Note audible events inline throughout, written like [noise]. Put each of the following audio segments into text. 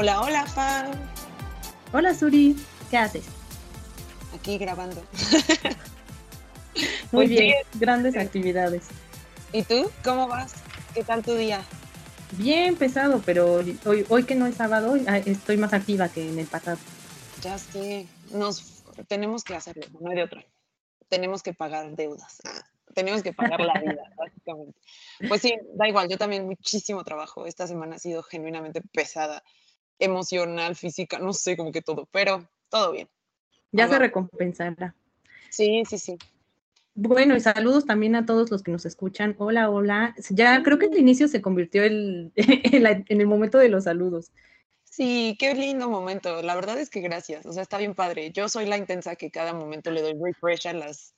Hola, hola, Fan. Hola, Suri. ¿Qué haces? Aquí grabando. Muy bien, grandes actividades. ¿Y tú? ¿Cómo vas? ¿Qué tal tu día? Bien pesado, pero hoy, hoy que no es sábado, ah, estoy más activa que en el pasado. Ya sé, nos tenemos que hacerlo, no hay de otra. Tenemos que pagar deudas. Ah, tenemos que pagar la vida, [laughs] básicamente. Pues sí, da igual, yo también muchísimo trabajo. Esta semana ha sido genuinamente pesada, emocional, física, no sé, como que todo, pero todo bien. Ya se recompensará. Sí, sí, sí. Bueno, y saludos también a todos los que nos escuchan. Hola, hola. Ya creo que el inicio se convirtió [laughs] en, el momento de los saludos. Sí, qué lindo momento. La verdad es que gracias. O sea, está bien padre. Yo soy la intensa que cada momento le doy refresh a las,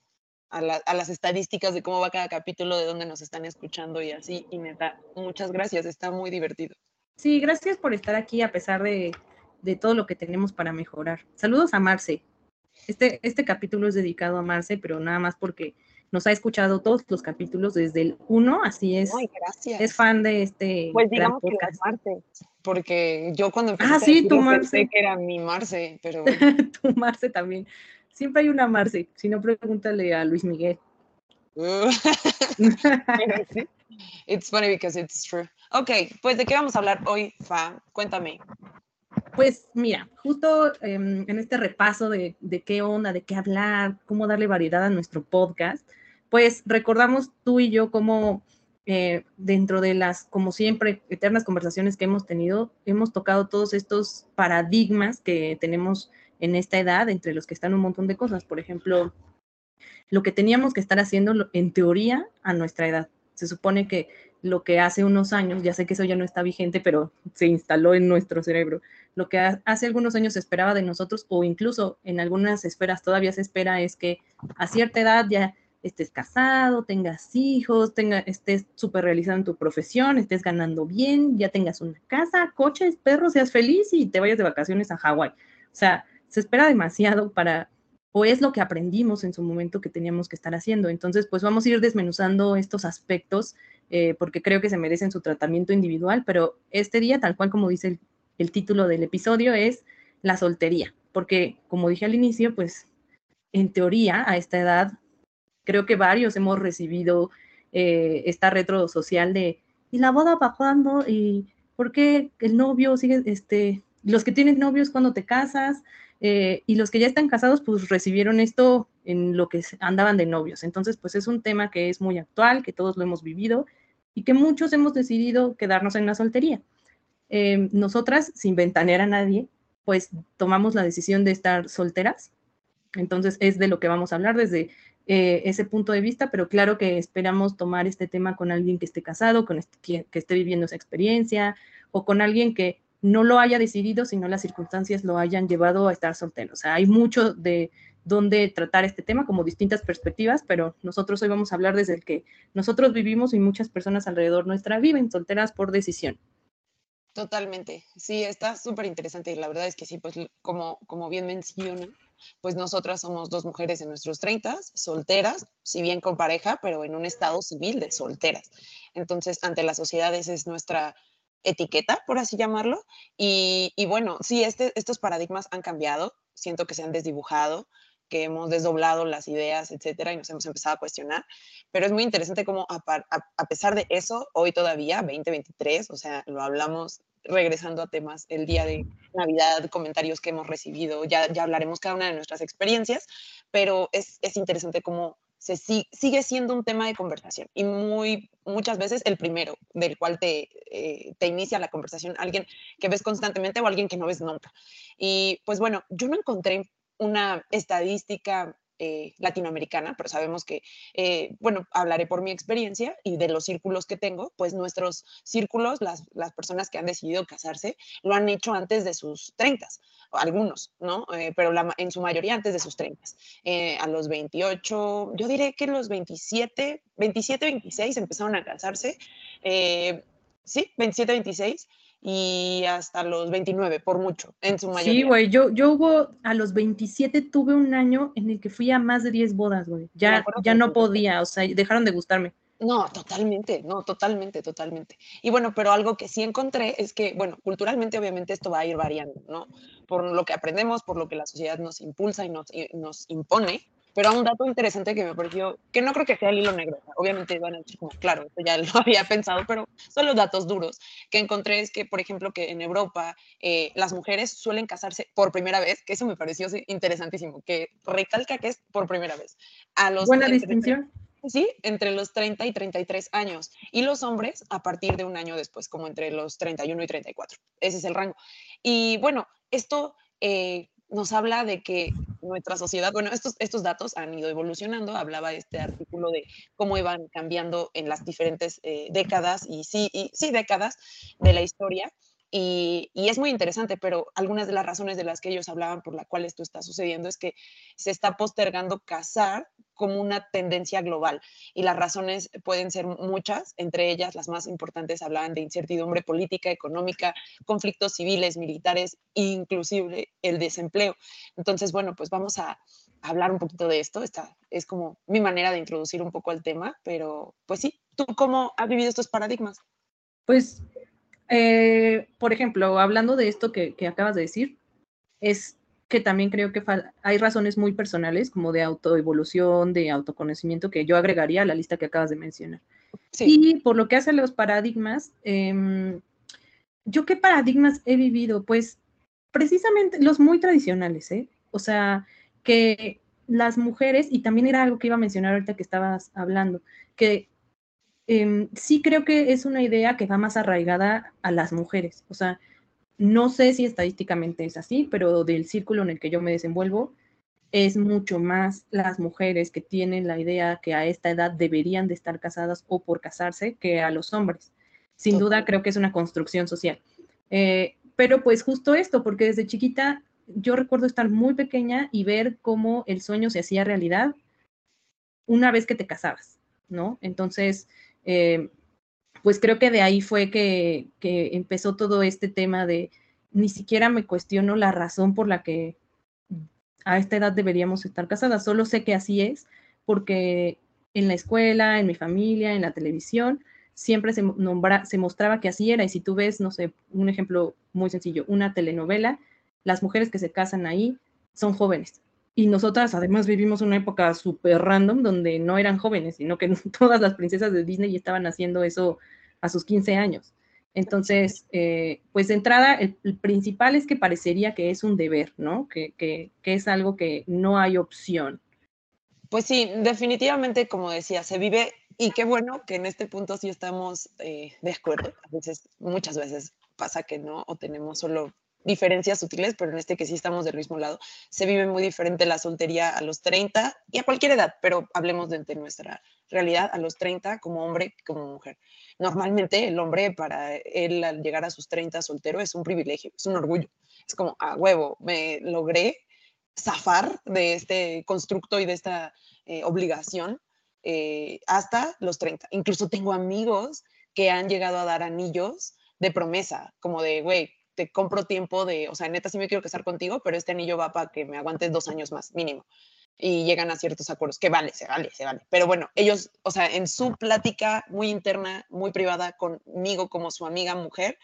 a, las estadísticas de cómo va cada capítulo, de dónde nos están escuchando y así. Y neta, muchas gracias. Está muy divertido. Sí, gracias por estar aquí a pesar de, de todo lo que tenemos para mejorar. Saludos a Marce. Este, este capítulo es dedicado a Marce, pero nada más porque nos ha escuchado todos los capítulos desde el 1, así es. Ay, gracias. Es fan de este. Pues digamos que es Marce, porque yo cuando empecé ah, sí, tu Marce. pensé que era mi Marce, pero. [laughs] tu Marce también. Siempre hay una Marce, si no pregúntale a Luis Miguel. [laughs] it's funny because it's true. Ok, pues ¿de qué vamos a hablar hoy, Fa? Cuéntame. Pues mira, justo em, en este repaso de, qué onda, de qué hablar, cómo darle variedad a nuestro podcast, pues recordamos tú y yo cómo eh, dentro de las, como siempre, eternas conversaciones que hemos tenido, hemos tocado todos estos paradigmas que tenemos en esta edad, entre los que están un montón de cosas. Por ejemplo, lo que teníamos que estar haciendo en teoría a nuestra edad. Se supone que lo que hace unos años, ya sé que eso ya no está vigente, pero se instaló en nuestro cerebro, lo que hace algunos años se esperaba de nosotros o incluso en algunas esferas todavía se espera es que a cierta edad ya estés casado, tengas hijos, tenga, estés súper realizado en tu profesión, estés ganando bien, ya tengas una casa, coches, perros, seas feliz y te vayas de vacaciones a Hawái. O sea, se espera demasiado para, o es lo que aprendimos en su momento que teníamos que estar haciendo. Entonces, pues vamos a ir desmenuzando estos aspectos eh, porque creo que se merecen su tratamiento individual, pero este día, tal cual como dice el el título del episodio es La soltería, porque como dije al inicio, pues en teoría a esta edad creo que varios hemos recibido eh, esta retro social de ¿y la boda para cuándo? ¿Y por qué el novio sigue, este, los que tienen novios cuando te casas? Eh, y los que ya están casados, pues recibieron esto en lo que andaban de novios. Entonces, pues es un tema que es muy actual, que todos lo hemos vivido y que muchos hemos decidido quedarnos en la soltería. Em, nosotras, sin ventanear a nadie, pues tomamos la decisión de estar solteras. Entonces es de lo que vamos a hablar desde eh, ese punto de vista, pero claro que esperamos tomar este tema con alguien que esté casado, con que, esté viviendo esa experiencia o con alguien que no lo haya decidido, sino las circunstancias lo hayan llevado a estar soltero. O sea, hay mucho de dónde tratar este tema, como distintas perspectivas, pero nosotros hoy vamos a hablar desde el que nosotros vivimos y muchas personas alrededor nuestra viven solteras por decisión. Totalmente, sí, está súper interesante y la verdad es que sí, pues como, como bien menciona, pues nosotras somos dos mujeres en nuestros 30, solteras, si bien con pareja, pero en un estado civil de solteras. Entonces, ante la sociedad esa es nuestra etiqueta, por así llamarlo. Y, y bueno, sí, este, estos paradigmas han cambiado, siento que se han desdibujado, que hemos desdoblado las ideas, etcétera, y nos hemos empezado a cuestionar. Pero es muy interesante cómo, a, pesar de eso, hoy todavía, 2023, o sea, lo hablamos regresando a temas el día de Navidad, comentarios que hemos recibido, ya, ya hablaremos cada una de nuestras experiencias, pero es, es interesante cómo se sigue siendo un tema de conversación y muy muchas veces el primero del cual te, eh, te inicia la conversación, alguien que ves constantemente o alguien que no ves nunca. Y pues bueno, yo no encontré una estadística eh, latinoamericana, pero sabemos que, eh, bueno, hablaré por mi experiencia y de los círculos que tengo, pues nuestros círculos, las, las personas que han decidido casarse, lo han hecho antes de sus 30, algunos, ¿no? Eh, pero en su mayoría antes de sus 30. a los 28, yo diré que los 27, 27, 26 empezaron a casarse. sí, 27, 26 y hasta los 29, por mucho, en su mayoría. Sí, güey, yo, yo hubo, a los 27 tuve un año en el que fui a más de 10 bodas, güey. Ya, ya no podía, o sea, dejaron de gustarme. No, totalmente, no, totalmente, totalmente. Y bueno, pero algo que sí encontré es que, bueno, culturalmente obviamente esto va a ir variando, ¿no? Por lo que aprendemos, por lo que la sociedad nos impulsa y nos, nos impone, pero un dato interesante que me pareció, que no creo que sea el hilo negro, obviamente van a decir como, claro, esto ya [laughs] lo había pensado, pero son los datos duros que encontré es que, por ejemplo, que en Europa eh, las mujeres suelen casarse por primera vez, que eso me pareció interesantísimo, que recalca que es por primera vez. A los Buena distinción. Sí, entre los 30 y 33 años. Y los hombres a partir de un año después, como entre los 31 y 34. Ese es el rango. Y bueno, esto eh, nos habla de que nuestra sociedad, bueno, estos, estos datos han ido evolucionando, hablaba este artículo de cómo iban cambiando en las diferentes eh, décadas y sí, y sí, décadas de la historia. Y, y, es muy interesante, pero algunas de las razones de las que ellos hablaban por la cual esto está sucediendo es que se está postergando casar como una tendencia global y las razones pueden ser muchas, entre ellas las más importantes hablaban de incertidumbre política, económica, conflictos civiles, militares, inclusive el desempleo. Entonces, bueno, pues vamos a hablar un poquito de esto. Esta es como mi manera de introducir un poco al tema, pero pues sí, ¿tú cómo has vivido estos paradigmas? Pues, eh, por ejemplo, hablando de esto que, que acabas de decir, es que también creo que hay razones muy personales, como de autoevolución, de autoconocimiento, que yo agregaría a la lista que acabas de mencionar. Y por lo que hace a los paradigmas, em, ¿yo qué paradigmas he vivido? Pues precisamente los muy tradicionales, ¿eh? O sea, que las mujeres, y también era algo que iba a mencionar ahorita que estabas hablando, que em, sí creo que es una idea que va más arraigada a las mujeres. O sea, no sé si estadísticamente es así, pero del círculo en el que yo me desenvuelvo, es mucho más las mujeres que tienen la idea que a esta edad deberían de estar casadas o por casarse que a los hombres. Sin duda creo que es una construcción social. Eh, pero pues justo esto, porque desde chiquita yo recuerdo estar muy pequeña y ver cómo el sueño se hacía realidad una vez que te casabas, ¿no? Entonces, eh, pues creo que de ahí fue que, empezó todo este tema de ni siquiera me cuestiono la razón por la que a esta edad deberíamos estar casadas, solo sé que así es, porque en la escuela, en mi familia, en la televisión, siempre se, se mostraba que así era. Y si tú ves, no sé, un ejemplo muy sencillo, una telenovela, las mujeres que se casan ahí son jóvenes. Y nosotras además vivimos una época súper random donde no eran jóvenes, sino que [laughs] todas las princesas de Disney estaban haciendo eso a sus 15 años. Entonces, eh, pues de entrada, el, principal es que parecería que es un deber, ¿no? Que, que, es algo que no hay opción. Pues sí, definitivamente, como decía, se vive y qué bueno que en este punto sí estamos eh, de acuerdo. A veces, muchas veces pasa que no, o tenemos solo diferencias sutiles, pero en este que sí estamos del mismo lado, se vive muy diferente la soltería a los 30 y a cualquier edad, pero hablemos de, nuestra realidad a los 30 como hombre como mujer. Normalmente el hombre para él al llegar a sus 30 soltero es un privilegio, es un orgullo. Es como, a huevo, me logré zafar de este constructo y de esta eh, obligación eh, hasta los 30. Incluso tengo amigos que han llegado a dar anillos de promesa, como de, güey, te compro tiempo de, o sea, neta sí me quiero casar contigo, pero este anillo va para que me aguantes dos años más, mínimo. Y llegan a ciertos acuerdos, que vale, se vale, se vale. Pero bueno, ellos, o sea, en su plática muy interna, muy privada conmigo como su amiga mujer,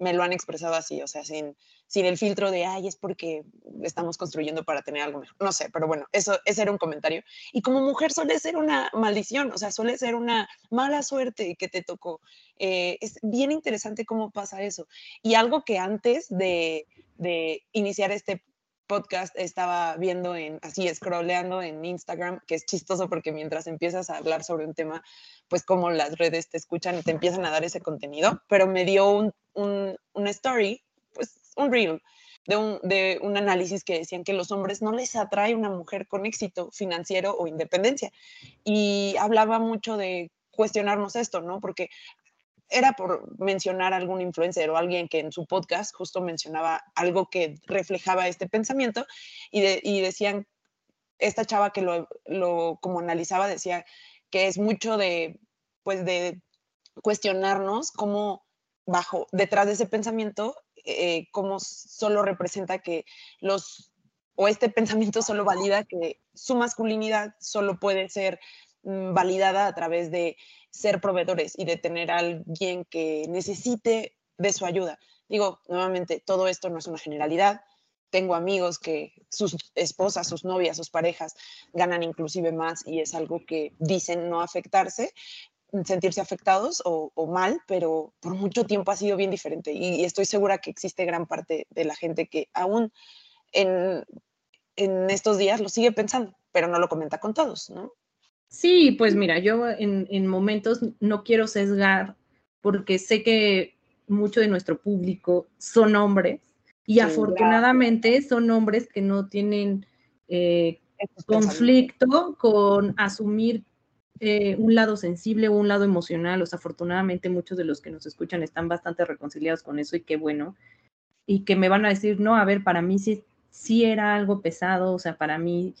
me lo han expresado así, o sea, sin, sin el filtro de, ay, es porque estamos construyendo para tener algo mejor. No sé, pero bueno, eso, ese era un comentario. Y como mujer suele ser una maldición, o sea, suele ser una mala suerte que te tocó. Eh, es bien interesante cómo pasa eso. Y algo que antes de, de iniciar este podcast estaba viendo en, así, scrolleando en Instagram, que es chistoso porque mientras empiezas a hablar sobre un tema, pues como las redes te escuchan y te empiezan a dar ese contenido, pero me dio un, un, una story, pues un reel, de un, de un análisis que decían que los hombres no les atrae una mujer con éxito financiero o independencia. Y hablaba mucho de cuestionarnos esto, ¿no? Porque era por mencionar a algún influencer o alguien que en su podcast justo mencionaba algo que reflejaba este pensamiento y, decían, esta chava que lo, como analizaba decía que es mucho de, pues de cuestionarnos cómo bajo, detrás de ese pensamiento, eh, cómo solo representa que los, o este pensamiento solo valida que su masculinidad solo puede ser mm, validada a través de ser proveedores y de tener a alguien que necesite de su ayuda. Digo, nuevamente, todo esto no es una generalidad. Tengo amigos que sus esposas, sus novias, sus parejas ganan inclusive más y es algo que dicen no afectarse, sentirse afectados o, mal, pero por mucho tiempo ha sido bien diferente. Y, estoy segura que existe gran parte de la gente que aún en, en estos días lo sigue pensando, pero no lo comenta con todos, ¿no? Sí, pues mira, yo en, en momentos no quiero sesgar porque sé que mucho de nuestro público son hombres y afortunadamente son hombres que no tienen eh, conflicto con asumir eh, un lado sensible o un lado emocional. O sea, afortunadamente muchos de los que nos escuchan están bastante reconciliados con eso y qué bueno. Y que me van a decir, no, a ver, para mí sí, sí era algo pesado, o sea, para mí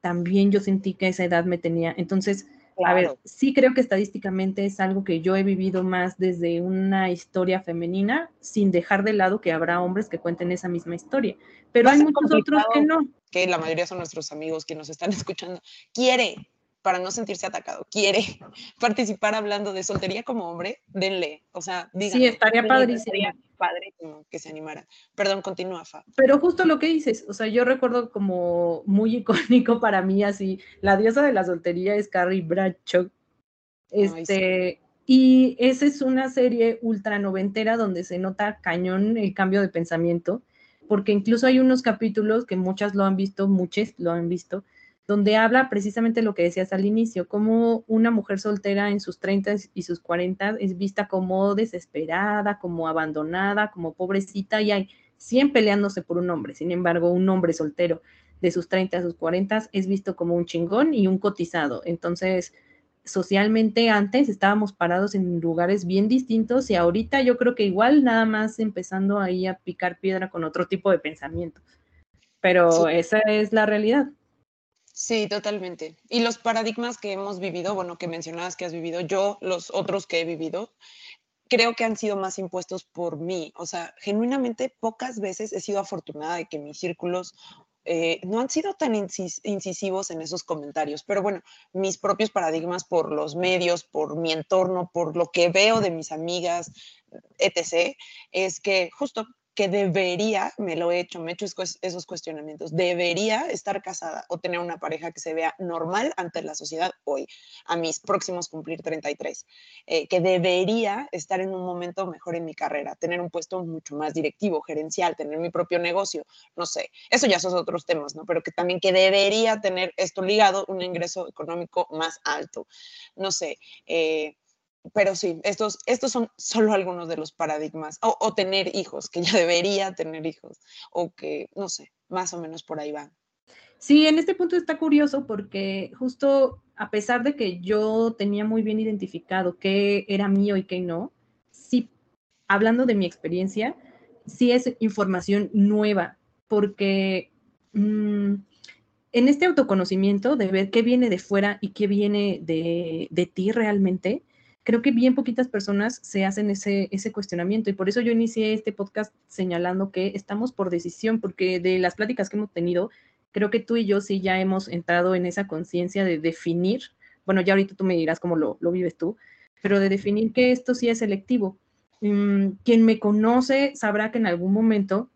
también yo sentí que esa edad me tenía. Entonces, a ver, sí creo que estadísticamente es algo que yo he vivido más desde una historia femenina, sin dejar de lado que habrá hombres que cuenten esa misma historia. Pero hay muchos otros que no. Que la mayoría son nuestros amigos que nos están [laughs] escuchando. Quiere, para no sentirse atacado, quiere [laughs] participar hablando de soltería como hombre, denle, o sea. Sí, estaría padrísimo. padrísimo que se animara. Perdón, continúa, Fa. Pero justo lo que dices, o sea, yo recuerdo como muy [laughs] icónico para mí así, la diosa de la soltería es Carrie Bradshaw. Este, y esa es una serie ultra noventera donde se nota cañón el cambio de pensamiento, porque incluso hay unos capítulos que muchas lo han visto, muchas lo han visto, donde habla precisamente lo que decías al inicio, cómo una mujer soltera en sus 30 y sus 40 es vista como desesperada, como abandonada, como pobrecita, y hay 100 peleándose por un hombre. Sin embargo, un hombre soltero de sus 30 a sus 40 es visto como un chingón y un cotizado. Entonces, socialmente antes estábamos parados en lugares bien distintos y ahorita yo creo que igual nada más empezando ahí a picar piedra con otro tipo de pensamiento. Pero esa es la realidad. Sí, totalmente. Y los paradigmas que hemos vivido, bueno, que mencionabas que has vivido, yo, los otros que he vivido, creo que han sido más impuestos por mí. O sea, genuinamente pocas veces he sido afortunada de que mis círculos eh, no han sido tan incisivos en esos comentarios, pero bueno, mis propios paradigmas por los medios, por mi entorno, por lo que veo de mis amigas, etc., es que justo que debería, me lo he hecho, me he hecho esos cuestionamientos, debería estar casada o tener una pareja que se vea normal ante la sociedad hoy, a mis próximos cumplir 33, eh, que debería estar en un momento mejor en mi carrera, tener un puesto mucho más directivo, gerencial, tener mi propio negocio, no sé, eso ya son otros temas, ¿no? Pero que también que debería tener esto ligado, un ingreso económico más alto, no sé. Eh, pero sí, estos, estos son solo algunos de los paradigmas. O, tener hijos, que ya [laughs] debería tener hijos, o que, no sé, más o menos por ahí va. Sí, en este punto está curioso porque justo a pesar de que yo tenía muy bien identificado qué era mío y qué no, sí, hablando de mi experiencia, sí es información nueva, porque mm, en este autoconocimiento de ver qué viene de fuera y qué viene de, de ti realmente, creo que bien poquitas personas se hacen ese, ese cuestionamiento y por eso yo inicié este podcast señalando que estamos por decisión, porque de las pláticas que hemos tenido, creo que tú y yo sí ya hemos entrado en esa conciencia de definir, bueno, ya ahorita tú me dirás cómo lo, lo vives tú, pero de definir que esto sí es selectivo. Mm, quien me conoce sabrá que en algún momento,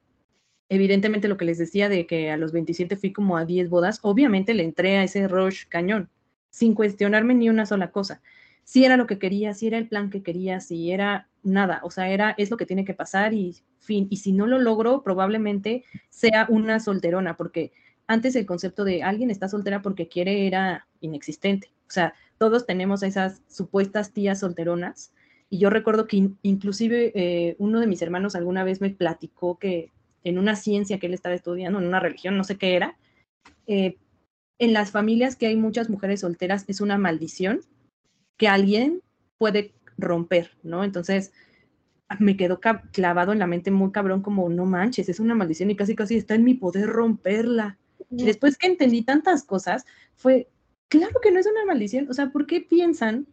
evidentemente lo que les decía de que a los 27 fui como a 10 bodas, obviamente le entré a ese rush cañón, sin cuestionarme ni una sola cosa si era lo que quería, si era el plan que quería, si era nada, o sea, era, es lo que tiene que pasar y fin. Y si no lo logro, probablemente sea una solterona, porque antes el concepto de alguien está soltera porque quiere era inexistente. O sea, todos tenemos esas supuestas tías solteronas. Y yo recuerdo que inclusive eh, uno de mis hermanos alguna vez me platicó que en una ciencia que él estaba estudiando, en una religión, no sé qué era, eh, en las familias que hay muchas mujeres solteras es una maldición que alguien puede romper, ¿no? Entonces me quedó clavado en la mente muy cabrón como, no manches, es una maldición y casi casi está en mi poder romperla. Después que entendí tantas cosas, fue, claro que no es una maldición, o sea, ¿por qué piensan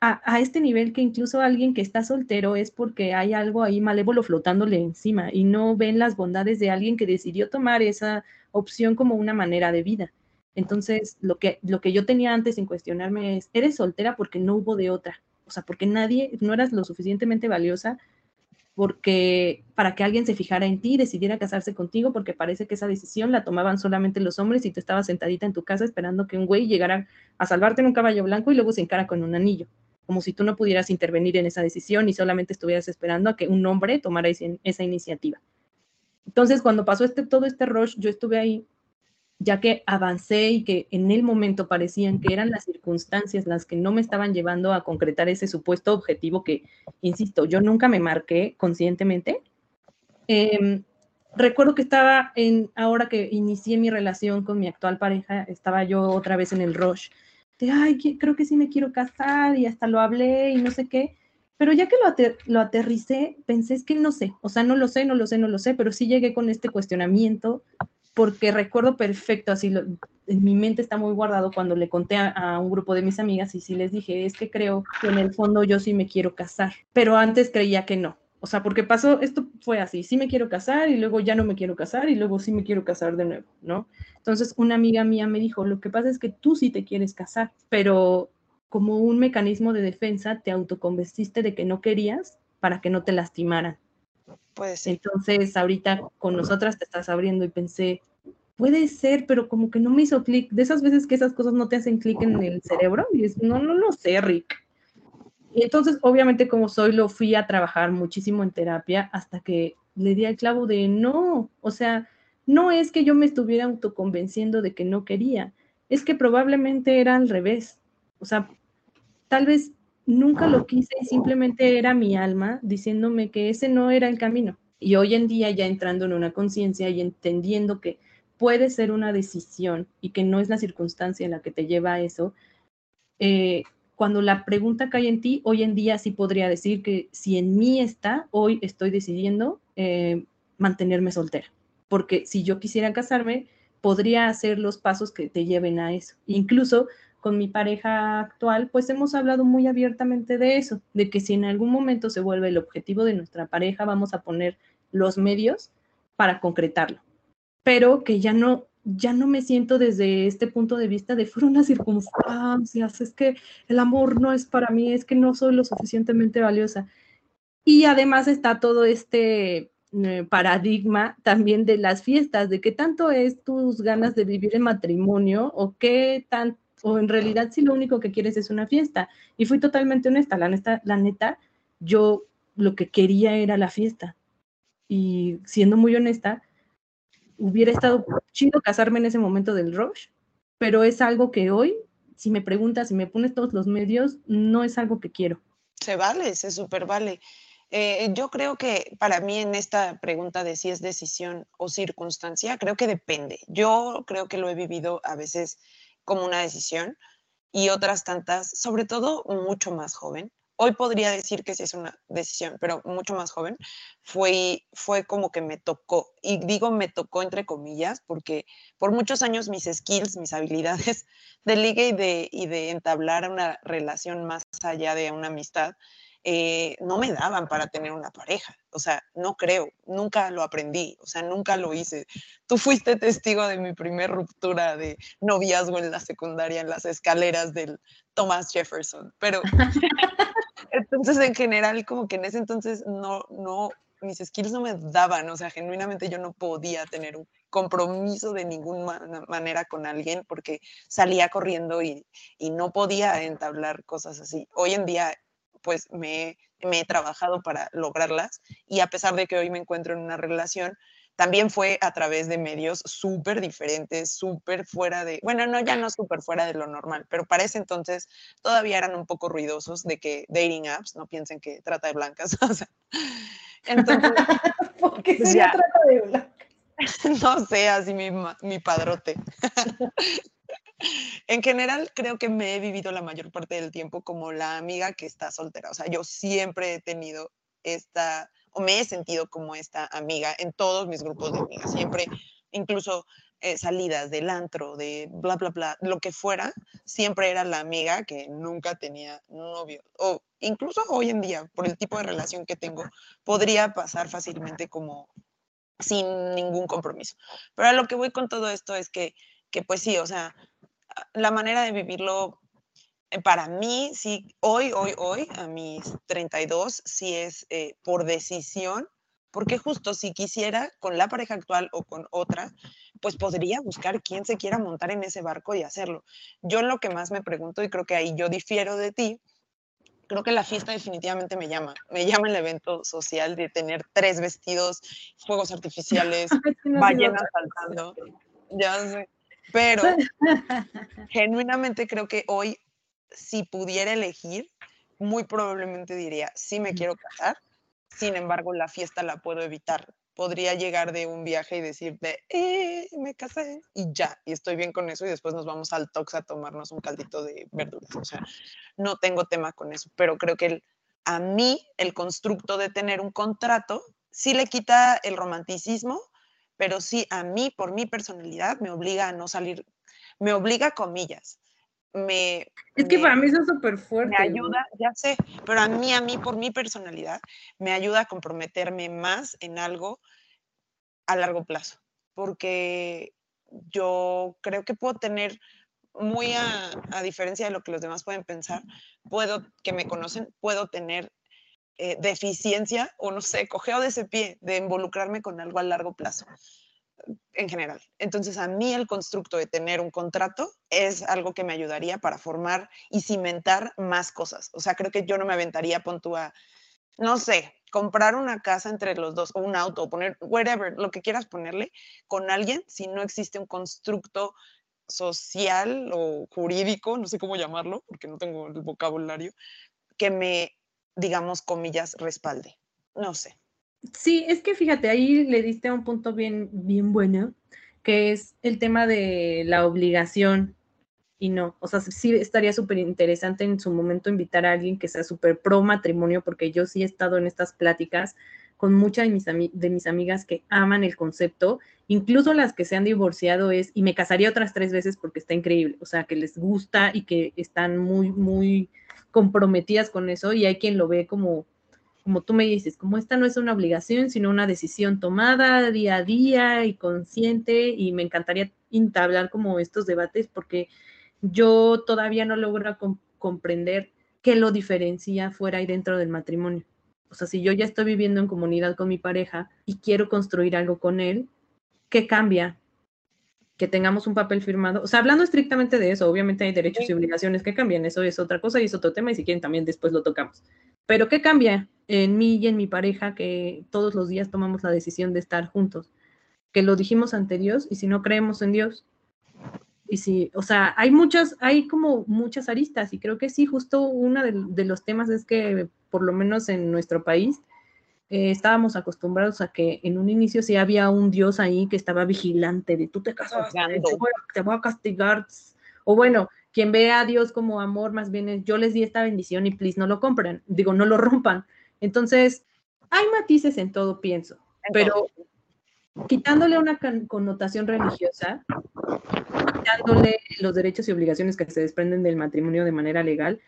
a, a, este nivel que incluso alguien que está soltero es porque hay algo ahí malévolo flotándole encima y no ven las bondades de alguien que decidió tomar esa opción como una manera de vida? Entonces, lo que, lo que yo tenía antes sin cuestionarme es, eres soltera porque no hubo de otra. O sea, porque nadie, no eras lo suficientemente valiosa porque para que alguien se fijara en ti y decidiera casarse contigo, porque parece que esa decisión la tomaban solamente los hombres y tú estabas sentadita en tu casa esperando que un güey llegara a salvarte en un caballo blanco y luego se encara con un anillo, como si tú no pudieras intervenir en esa decisión y solamente estuvieras esperando a que un hombre tomara esa iniciativa. Entonces, cuando pasó este, todo este rush, yo estuve ahí ya que avancé y que en el momento parecían que eran las circunstancias las que no me estaban llevando a concretar ese supuesto objetivo que, insisto, yo nunca me marqué conscientemente. Em, recuerdo que estaba en, ahora que inicié mi relación con mi actual pareja, estaba yo otra vez en el rush de, ay, creo que sí me quiero casar y hasta lo hablé y no sé qué. Pero ya que lo, lo aterricé, pensé, es que no sé, o sea, no lo sé, no lo sé, no lo sé, pero sí llegué con este cuestionamiento porque recuerdo perfecto, así en mi mente está muy guardado cuando le conté a, un grupo de mis amigas y sí les dije, es que creo que en el fondo yo sí me quiero casar, pero antes creía que no. O sea, porque pasó, esto fue así, sí me quiero casar y luego ya no me quiero casar y luego sí me quiero casar de nuevo, ¿no? Entonces una amiga mía me dijo, lo que pasa es que tú sí te quieres casar, pero como un mecanismo de defensa te autoconvenciste de que no querías para que no te lastimaran. Puede ser. Entonces, ahorita con nosotras te estás abriendo y pensé, puede ser, pero como que no me hizo clic. De esas veces que esas cosas no te hacen clic en el cerebro, y es, no, no lo sé, Rick. Y entonces, obviamente, como soy, lo fui a trabajar muchísimo en terapia hasta que le di al clavo de no, o sea, no es que yo me estuviera autoconvenciendo de que no quería, es que probablemente era al revés. O sea, tal vez nunca lo quise y simplemente era mi alma diciéndome que ese no era el camino. Y hoy en día ya entrando en una conciencia y entendiendo que puede ser una decisión y que no es la circunstancia en la que te lleva a eso, eh, cuando la pregunta cae en ti, hoy en día sí podría decir que si en mí está, hoy estoy decidiendo eh, mantenerme soltera. Porque si yo quisiera casarme, podría hacer los pasos que te lleven a eso. Incluso con mi pareja actual, pues hemos hablado muy abiertamente de eso, de que si en algún momento se vuelve el objetivo de nuestra pareja, vamos a poner los medios para concretarlo. Pero que ya no, ya no me siento desde este punto de vista de fueron las circunstancias, es que el amor no es para mí, es que no soy lo suficientemente valiosa. Y además está todo este eh, paradigma también de las fiestas, de qué tanto es tus ganas de vivir en matrimonio o qué tan o en realidad si lo único que quieres es una fiesta. Y fui totalmente honesta, la neta, la neta, yo lo que quería era la fiesta. Y siendo muy honesta, hubiera estado chido casarme en ese momento del rush, pero es algo que hoy, si me preguntas, si me pones todos los medios, no es algo que quiero. Se vale, se super vale. Eh, yo creo que para mí en esta pregunta de si es decisión o circunstancia, creo que depende. Yo creo que lo he vivido a veces como una decisión y otras tantas, sobre todo mucho más joven. Hoy podría decir que sí es una decisión, pero mucho más joven, fue, fue como que me tocó. Y digo me tocó entre comillas, porque por muchos años mis skills, mis habilidades [laughs] de liga y de, y de entablar una relación más allá de una amistad, eh, no me daban para tener una pareja. O sea, no creo, nunca lo aprendí, o sea, nunca lo hice. Tú fuiste testigo de mi primer ruptura de noviazgo en la secundaria, en las escaleras del Thomas Jefferson, pero [laughs] entonces en general como que en ese entonces no, no, mis skills no me daban, o sea, genuinamente yo no podía tener un compromiso de ninguna manera con alguien porque salía corriendo y, y no podía entablar cosas así. Hoy en día pues me, he trabajado para lograrlas y a pesar de que hoy me encuentro en una relación, también fue a través de medios súper diferentes, súper fuera de, bueno, no, ya no súper fuera de lo normal, pero para ese entonces todavía eran un poco ruidosos de que dating apps, no piensen que trata de blancas, [laughs] o sea, entonces... [laughs] ¿Por qué pues trata de blancas? [laughs] No sé, así mi, mi padrote. En general, creo que me he vivido la mayor parte del tiempo como la amiga que está soltera. O sea, yo siempre he tenido esta, o me he sentido como esta amiga en todos mis grupos de amigas. Siempre, incluso eh, salidas del antro, de bla, bla, bla, lo que fuera, siempre era la amiga que nunca tenía novio. O incluso hoy en día, por el tipo de relación que tengo, podría pasar fácilmente como sin ningún compromiso. Pero a lo que voy con todo esto es que que pues sí, o sea, la manera de vivirlo eh, para mí, sí, hoy, hoy, hoy, a mis 32, sí es eh, por decisión, porque justo si quisiera con la pareja actual o con otra, pues podría buscar quién se quiera montar en ese barco y hacerlo. Yo lo que más me pregunto, y creo que ahí yo difiero de ti, creo que la fiesta definitivamente me llama. Me llama el evento social de tener tres vestidos, fuegos artificiales, [laughs] ballenas saltando. Ya sé. Pero [laughs] genuinamente creo que hoy, si pudiera elegir, muy probablemente diría, sí me quiero casar, sin embargo, la fiesta la puedo evitar. Podría llegar de un viaje y decirte, eh, me casé y ya, y estoy bien con eso y después nos vamos al Tox a tomarnos un caldito de verduras. O sea, no tengo tema con eso, pero creo que a mí el constructo de tener un contrato sí le quita el romanticismo, pero sí a mí, por mi personalidad, me obliga a no salir, me obliga comillas, me... Es que para mí eso es súper fuerte. Me ayuda, ya sé, pero a mí, a mí, por mi personalidad, me ayuda a comprometerme más en algo a largo plazo, porque yo creo que puedo tener, muy a, a diferencia de lo que los demás pueden pensar, puedo, que me conocen, puedo tener eh, deficiencia o no sé, cogeo de ese pie de involucrarme con algo a largo plazo en general. Entonces, a mí el constructo de tener un contrato es algo que me ayudaría para formar y cimentar más cosas. O sea, creo que yo no me aventaría, pon no sé, comprar una casa entre los dos o un auto o poner whatever, lo que quieras ponerle con alguien si no existe un constructo social o jurídico, no sé cómo llamarlo, porque no tengo el vocabulario, que me, digamos, comillas, respalde. No sé. Sí, es que fíjate, ahí le diste un punto bien, bien bueno, que es el tema de la obligación y no. O sea, sí estaría súper interesante en su momento invitar a alguien que sea súper pro matrimonio, porque yo sí he estado en estas pláticas con muchas de mis, de mis amigas que aman el concepto, incluso las que se han divorciado es, y me casaría otras tres veces porque está increíble, o sea, que les gusta y que están muy, muy comprometidas con eso, y hay quien lo ve como como tú me dices, como esta no es una obligación, sino una decisión tomada día a día y consciente, y me encantaría entablar como estos debates porque yo todavía no logro comprender qué lo diferencia fuera y dentro del matrimonio. O sea, si yo ya estoy viviendo en comunidad con mi pareja y quiero construir algo con él, ¿qué cambia? Que tengamos un papel firmado. O sea, hablando estrictamente de eso, obviamente hay derechos y obligaciones que cambian, eso es otra cosa y es otro tema y si quieren también después lo tocamos. Pero ¿qué cambia en mí y en mi pareja que todos los días tomamos la decisión de estar juntos? Que lo dijimos ante Dios y si no creemos en Dios. Y si, o sea, hay muchas, hay como muchas aristas y creo que sí, justo uno de, los temas es que por lo menos en nuestro país eh, estábamos acostumbrados a que en un inicio sí había un Dios ahí que estaba vigilante de tú te casas, te voy a castigar. O bueno, quien ve a Dios como amor, más bien es yo les di esta bendición y please no lo compren, digo, no lo rompan. Entonces, hay matices en todo, pienso, pero quitándole una connotación religiosa, quitándole los derechos y obligaciones que se desprenden del matrimonio de manera legal,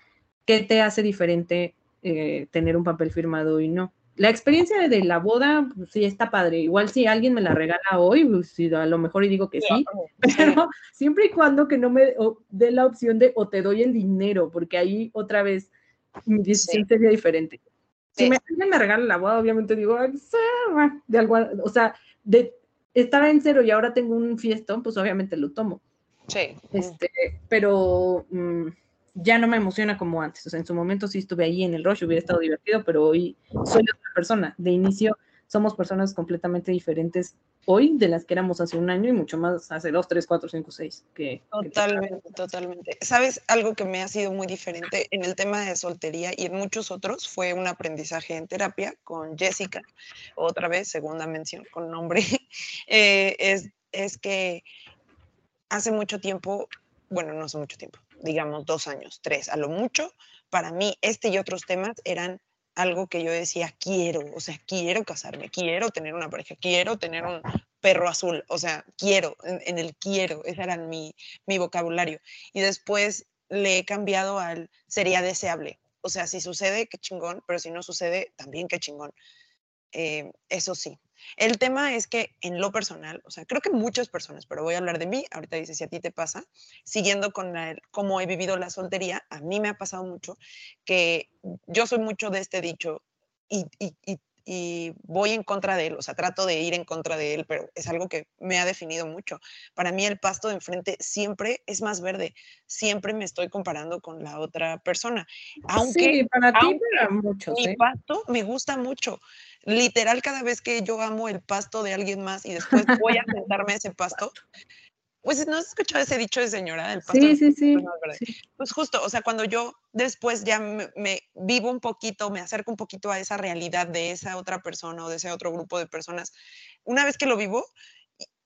¿qué te hace diferente eh, tener un papel firmado y no? La experiencia de la boda, pues, sí está padre. Igual si alguien me la regala hoy, pues, a lo mejor y digo que sí, [laughs] pero siempre y cuando que no me dé la opción de o te doy el dinero, porque ahí otra vez mi decisión sería diferente. Si me, alguien me regala la boda, obviamente digo, de algo, o sea, de estar en cero y ahora tengo un fiestón, pues obviamente lo tomo. Sí. Este, pero mm, ya no me emociona como antes. O sea, en su momento sí estuve ahí en el rush, hubiera estado divertido, pero hoy soy otra persona. De inicio somos personas completamente diferentes hoy de las que éramos hace un año y mucho más hace dos, tres, cuatro, cinco, seis. Que, totalmente, totalmente. ¿Sabes? Algo que me ha sido muy diferente en el tema de soltería y en muchos otros fue un aprendizaje en terapia con Jessica, otra vez, segunda mención con nombre, [laughs] eh, es, es que hace mucho tiempo, bueno, no hace mucho tiempo, digamos, dos años, tres, a lo mucho, para mí este y otros temas eran algo que yo decía, quiero, o sea, quiero casarme, quiero tener una pareja, quiero tener un perro azul, o sea, quiero, en, el quiero, ese era mi, mi vocabulario. Y después le he cambiado al sería deseable. O sea, si sucede, qué chingón, pero si no sucede, también qué chingón. Eh, eso sí. El tema es que en lo personal, o sea, creo que muchas personas, pero voy a hablar de mí, ahorita dices si a ti te pasa, siguiendo con cómo he vivido la soltería, a mí me ha pasado mucho que yo soy mucho de este dicho y, y, y y voy en contra de él, o sea, trato de ir en contra de él, pero es algo que me ha definido mucho. Para mí el pasto de enfrente siempre es más verde, siempre me estoy comparando con la otra persona. Aunque, sí, para ti, para muchos. Mi ¿eh? pasto me gusta mucho. Literal, cada vez que yo amo el pasto de alguien más y después voy a sentarme ese pasto, pues no has escuchado ese dicho de señora, el pasto sí, sí, sí, Pues justo, o sea, cuando yo después ya me, vivo un poquito, me acerco un poquito a esa realidad de esa otra persona o de ese otro grupo de personas, una vez que lo vivo,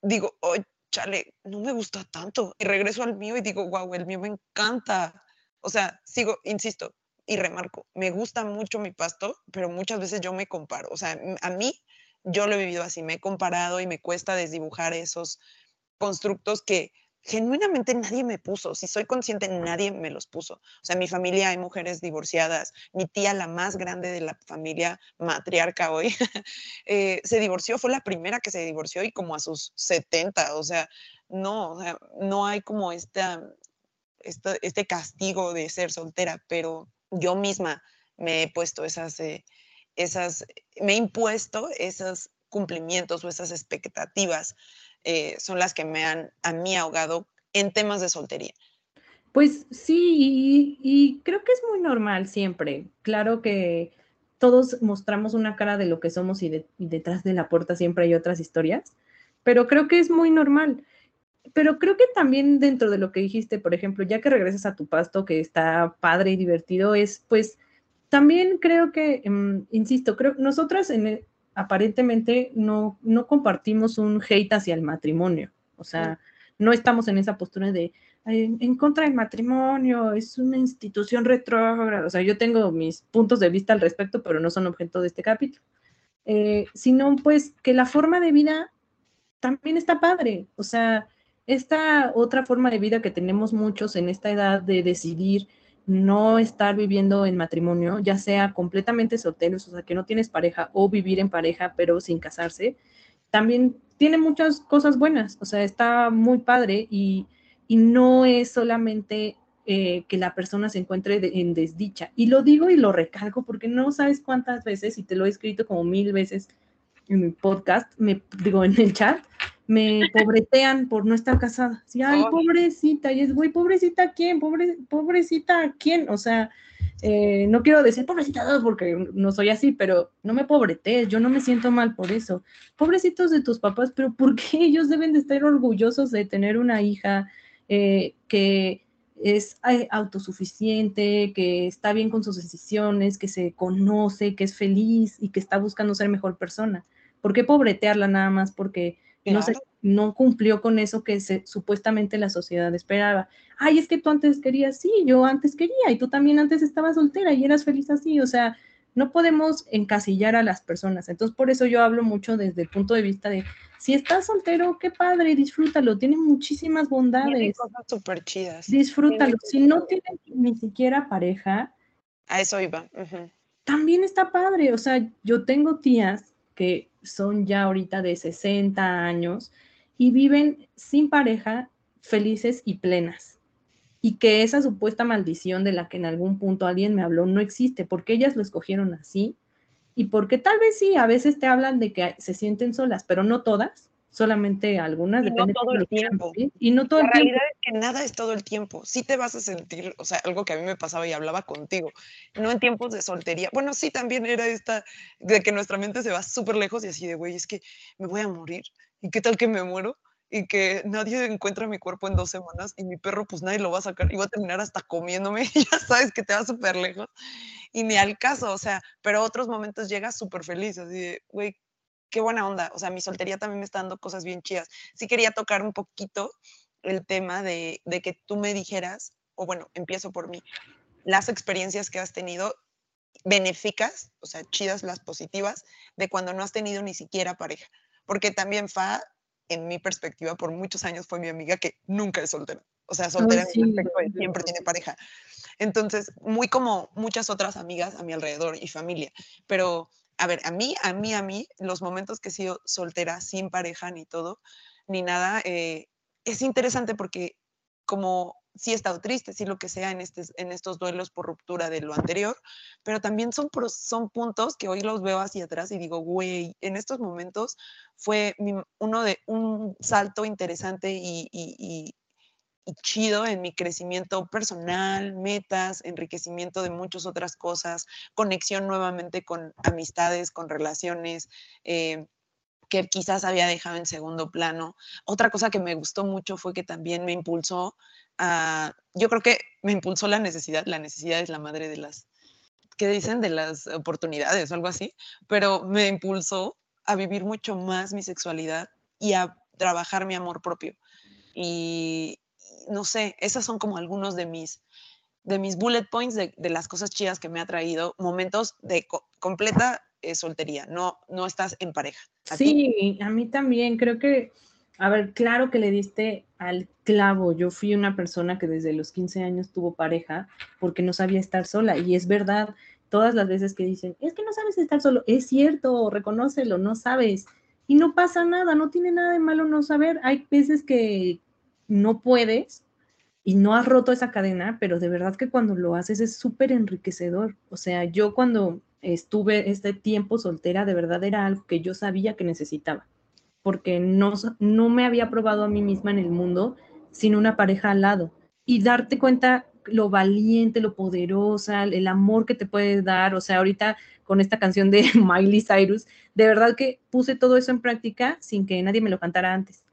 digo, oh, chale, no me gusta tanto. Y regreso al mío y digo, wow, el mío me encanta. O sea, sigo, insisto y remarco, me gusta mucho mi pasto, pero muchas veces yo me comparo. O sea, a mí, yo lo he vivido así, me he comparado y me cuesta desdibujar esos constructos que genuinamente nadie me puso. Si soy consciente, nadie me los puso. O sea, mi familia hay mujeres divorciadas. Mi tía, la más grande de la familia matriarca hoy, [laughs] eh, se divorció. Fue la primera que se divorció y como a sus 70. O sea, no, o sea, no hay como esta, este castigo de ser soltera, pero yo misma me he puesto esas, eh, esas, me he impuesto esos cumplimientos o esas expectativas eh, son las que me han a mí ahogado en temas de soltería. Pues sí, y, creo que es muy normal siempre. Claro que todos mostramos una cara de lo que somos y, detrás de la puerta siempre hay otras historias, pero creo que es muy normal. Pero creo que también dentro de lo que dijiste, por ejemplo, ya que regresas a tu pasto, que está padre y divertido, es pues también creo que, em, insisto, creo nosotras en, aparentemente no, no compartimos un hate hacia el matrimonio. O sea, no estamos en esa postura de en, contra del matrimonio, es una institución retrógrada. O sea, yo tengo mis puntos de vista al respecto, pero no son objeto de este capítulo. Eh, sino pues que la forma de vida también está padre. O sea, esta otra forma de vida que tenemos muchos en esta edad de decidir no estar viviendo en matrimonio, ya sea completamente solteros, o sea, que no tienes pareja, o vivir en pareja pero sin casarse, también tiene muchas cosas buenas, o sea, está muy padre y, no es solamente eh, que la persona se encuentre en desdicha. Y lo digo y lo recalco porque no sabes cuántas veces, y te lo he escrito como mil veces en mi podcast, me digo en el chat, me pobretean por no estar casada. Sí, ay, pobrecita, y es, güey, pobrecita quién, Pobre, pobrecita quién, o sea, eh, no quiero decir pobrecita porque no soy así, pero no me pobretees, yo no me siento mal por eso. Pobrecitos de tus papás, pero ¿por qué ellos deben de estar orgullosos de tener una hija eh, que es autosuficiente, que está bien con sus decisiones, que se conoce, que es feliz y que está buscando ser mejor persona? ¿Por qué pobretearla nada más porque no, no cumplió con eso que se, supuestamente la sociedad esperaba. Ay, es que tú antes querías, sí, yo antes quería, y tú también antes estabas soltera y eras feliz así, o sea, no podemos encasillar a las personas. Entonces, por eso yo hablo mucho desde el punto de vista de, si estás soltero, qué padre, disfrútalo, tiene muchísimas bondades. Tiene cosas súper chidas. Disfrútalo. Si no tienes ni siquiera pareja. A eso iba. También está padre, o sea, yo tengo tías que son ya ahorita de 60 años y viven sin pareja, felices y plenas. Y que esa supuesta maldición de la que en algún punto alguien me habló no existe, porque ellas lo escogieron así y porque tal vez sí, a veces te hablan de que se sienten solas, pero no todas, solamente algunas. Y no todo el tiempo. Y no todo la el realidad es que nada es todo el tiempo. Sí te vas a sentir, o sea, algo que a mí me pasaba y hablaba contigo, no en tiempos de soltería. Bueno, sí, también era esta de que nuestra mente se va súper lejos y así de, güey, es que me voy a morir. ¿Y qué tal que me muero? y que nadie encuentra mi cuerpo en dos semanas y mi perro pues nadie lo va a sacar y va a terminar hasta comiéndome [laughs] y ya sabes que te va súper lejos y ni al caso, o sea, pero otros momentos llegas súper feliz, así de, güey, qué buena onda. O sea, mi soltería también me está dando cosas bien chidas. Sí quería tocar un poquito el tema de, de que tú me dijeras, o bueno, empiezo por mí, las experiencias que has tenido benéficas, o sea, chidas las positivas, de cuando no has tenido ni siquiera pareja. Porque también Fa, en mi perspectiva, por muchos años fue mi amiga que nunca es soltera. O sea, soltera siempre tiene pareja. Entonces, muy como muchas otras amigas a mi alrededor y familia. Pero a ver, a mí, a mí, a mí, los momentos que he sido soltera, sin pareja ni todo, ni nada, eh, es interesante porque como sí he estado triste, sí lo que sea en, este, en estos duelos por ruptura de lo anterior, pero también son, son puntos que hoy los veo hacia atrás y digo, güey, en estos momentos fue uno de un salto interesante y, y, chido en mi crecimiento personal, metas, enriquecimiento de muchas otras cosas, conexión nuevamente con amistades, con relaciones. Eh, que quizás había dejado en segundo plano. Otra cosa que me gustó mucho fue que también me impulsó a, yo creo que me impulsó la necesidad, la necesidad es la madre de las, ¿qué dicen? De las oportunidades o algo así, pero me impulsó a vivir mucho más mi sexualidad y a trabajar mi amor propio. Y no sé, esas son como algunos de mis, de mis bullet points de, de las cosas chidas que me ha traído, momentos de completa es soltería, no, no estás en pareja. sí, a mí también, creo que, a ver, claro que le diste al clavo. Yo fui una persona que desde los 15 años tuvo pareja porque no sabía estar sola y es verdad, todas las veces que dicen, es que no sabes estar solo, es cierto, reconócelo, no sabes. Y no pasa nada, no tiene nada de malo no saber. Hay veces que no puedes y no has roto esa cadena, pero de verdad que cuando lo haces es súper enriquecedor. O sea, yo cuando estuve este tiempo soltera, de verdad era algo que yo sabía que necesitaba, porque no, no me había probado a mí misma en el mundo sin una pareja al lado. Y darte cuenta lo valiente, lo poderosa, el amor que te puedes dar. O sea, ahorita con esta canción de [laughs] Miley Cyrus, de verdad que puse todo eso en práctica sin que nadie me lo cantara antes.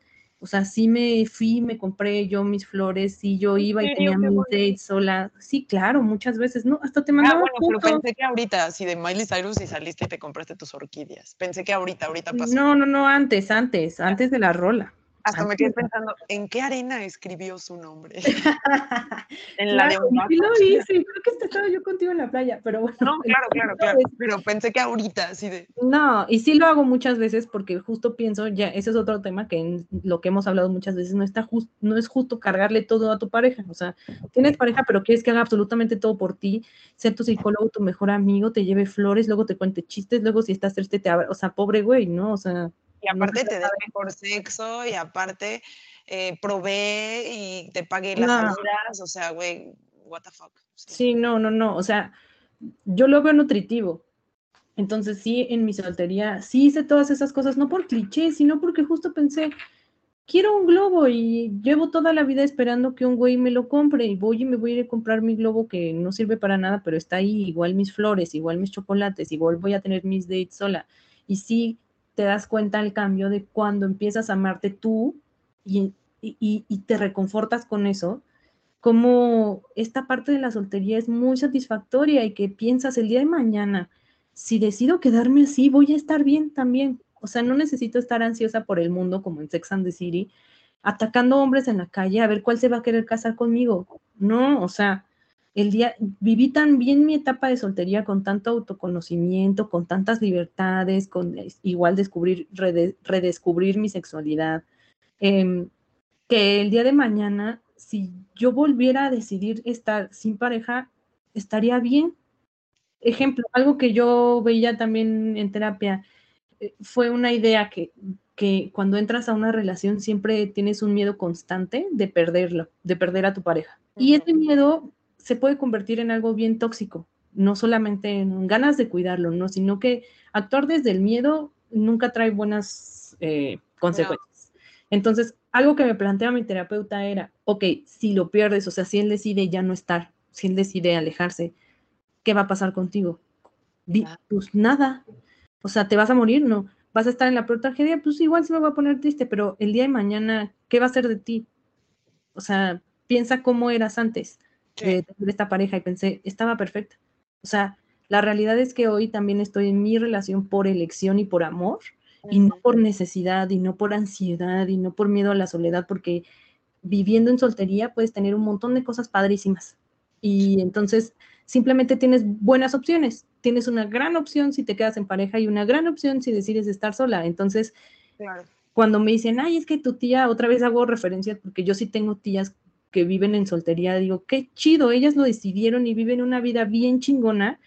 O sea, sí me fui, me compré yo mis flores, sí yo iba y tenía mis dates sola. Sí, claro, muchas veces, ¿no? Hasta te ah, mandaba. Ah, bueno, pero pensé que ahorita, si de Miley Cyrus y saliste y te compraste tus orquídeas. Pensé que ahorita, ahorita pasó. No, no, no, antes, antes, antes de la rola. Hasta me quedé pensando, ¿en qué arena escribió su nombre? [laughs] en la de un Sí lo hice, creo que estaba yo contigo en la playa, pero bueno. No, claro, claro, claro, pero pensé que ahorita, así de... No, y sí lo hago muchas veces porque justo pienso, ya, ese es otro tema que en lo que hemos hablado muchas veces, no, está just, no es justo cargarle todo a tu pareja, o sea, tienes pareja, pero quieres que haga absolutamente todo por ti, ser tu psicólogo, tu mejor amigo, te lleve flores, luego te cuente chistes, luego si estás triste te abra, o sea, pobre güey, ¿no? O sea... Y aparte te dé mejor sexo y aparte eh, provee y te pague las salidas, o sea, güey, what the fuck. Sí. no, no, no, o sea, yo lo veo nutritivo. Entonces sí, en mi soltería sí hice todas esas cosas, no por cliché, sino porque justo pensé, quiero un globo y llevo toda la vida esperando que un güey me lo compre y voy y me voy a ir a comprar mi globo que no sirve para nada, pero está ahí, igual mis flores, igual mis chocolates, igual voy a tener mis dates sola. Y sí, te das cuenta el cambio de cuando empiezas a amarte tú y, te reconfortas con eso, como esta parte de la soltería es muy satisfactoria y que piensas el día de mañana, si decido quedarme así, voy a estar bien también. O sea, no necesito estar ansiosa por el mundo como en Sex and the City, atacando hombres en la calle a ver cuál se va a querer casar conmigo. No, o sea, el día, viví tan bien mi etapa de soltería con tanto autoconocimiento, con tantas libertades, con igual descubrir, redescubrir mi sexualidad, em, que el día de mañana, si yo volviera a decidir estar sin pareja, estaría bien. Ejemplo, algo que yo veía también en terapia, eh, fue una idea que, que cuando entras a una relación siempre tienes un miedo constante de perderlo, de perder a tu pareja. Y ese miedo se puede convertir en algo bien tóxico, no solamente en ganas de cuidarlo, ¿no? sino que actuar desde el miedo nunca trae buenas eh, consecuencias. Entonces, algo que me plantea mi terapeuta era, ok, si lo pierdes, o sea, si él decide ya no estar, si él decide alejarse, ¿qué va a pasar contigo? Pues nada, o sea, ¿te vas a morir? No. ¿Vas a estar en la peor tragedia? Pues igual se me va a poner triste, pero el día de mañana, ¿qué va a ser de ti? O sea, piensa cómo eras antes de esta pareja y pensé, estaba perfecta. O sea, la realidad es que hoy también estoy en mi relación por elección y por amor, y no por necesidad, y no por ansiedad, y no por miedo a la soledad, porque viviendo en soltería puedes tener un montón de cosas padrísimas. Y entonces simplemente tienes buenas opciones. Tienes una gran opción si te quedas en pareja y una gran opción si decides estar sola. Entonces, cuando me dicen, ay, es que tu tía, otra vez hago referencia, porque yo sí tengo tías que viven en soltería, digo, qué chido, ellas lo decidieron y viven una vida bien chingona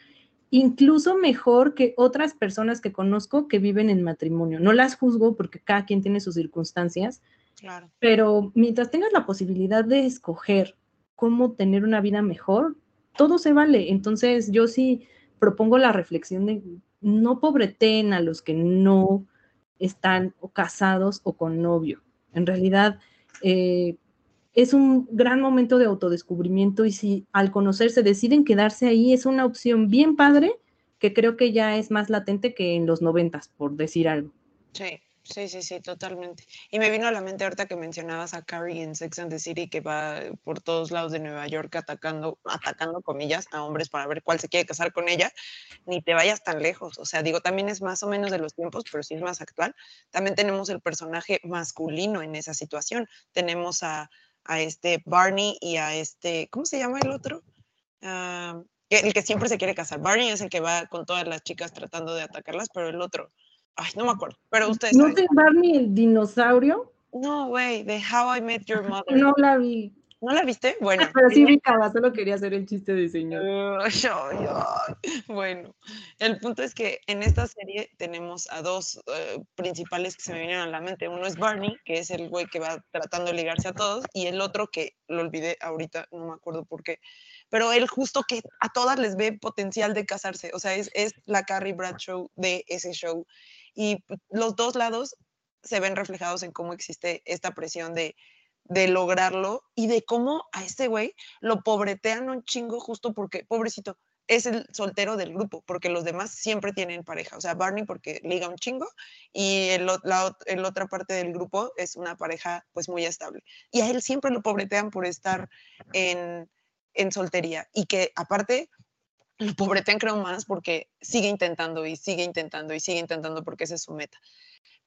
incluso mejor que otras personas que conozco que viven en matrimonio. No las juzgo porque cada quien tiene sus circunstancias, Claro. pero mientras tengas la posibilidad de escoger cómo tener una vida mejor, todo se vale. Entonces yo sí propongo la reflexión de no pobreten a los que no están o casados o con novio. En realidad, eh, es un gran momento de autodescubrimiento y si al conocerse deciden quedarse ahí, es una opción bien padre que creo que ya es más latente que en los noventas, por decir algo. Sí, sí, sí, sí, totalmente. Y me vino a la mente ahorita que mencionabas a Carrie en Sex and the City, que va por todos lados de Nueva York atacando, atacando comillas a hombres para ver cuál se quiere casar con ella. Ni te vayas tan lejos. O sea, digo, también es más o menos de los tiempos, pero sí es más actual. También tenemos el personaje masculino en esa situación. Tenemos a a este Barney y a este, ¿cómo se llama el otro? Ah, el que siempre se quiere casar. Barney es el que va con todas las chicas tratando de atacarlas, pero el otro, ay, no me acuerdo, pero ustedes. ¿No es Barney el dinosaurio? No, güey, de How I Met Your [laughs] Mother. No la vi. ¿No la viste? Bueno. Pero sí ubicaba, solo quería hacer el chiste de señor. bueno, el punto es que en esta serie tenemos a dos eh, principales que se me vienen a la mente. Uno es Barney, que es el güey que va tratando de ligarse a todos, y el otro que lo olvidé ahorita, no me acuerdo por qué, pero él justo que a todas les ve potencial de casarse, o sea, es, es la Carrie Bradshaw de ese show. Y los dos lados se ven reflejados en cómo existe esta presión de de lograrlo y de cómo a este güey lo pobretean un chingo justo porque, pobrecito, es el soltero del grupo, porque los demás siempre tienen pareja. O sea, Barney porque liga un chingo y el, la otra parte del grupo es una pareja pues muy estable. Y a él siempre lo pobretean por estar en, en soltería y que aparte lo pobretean creo más porque sigue intentando y sigue intentando y sigue intentando porque esa es su meta.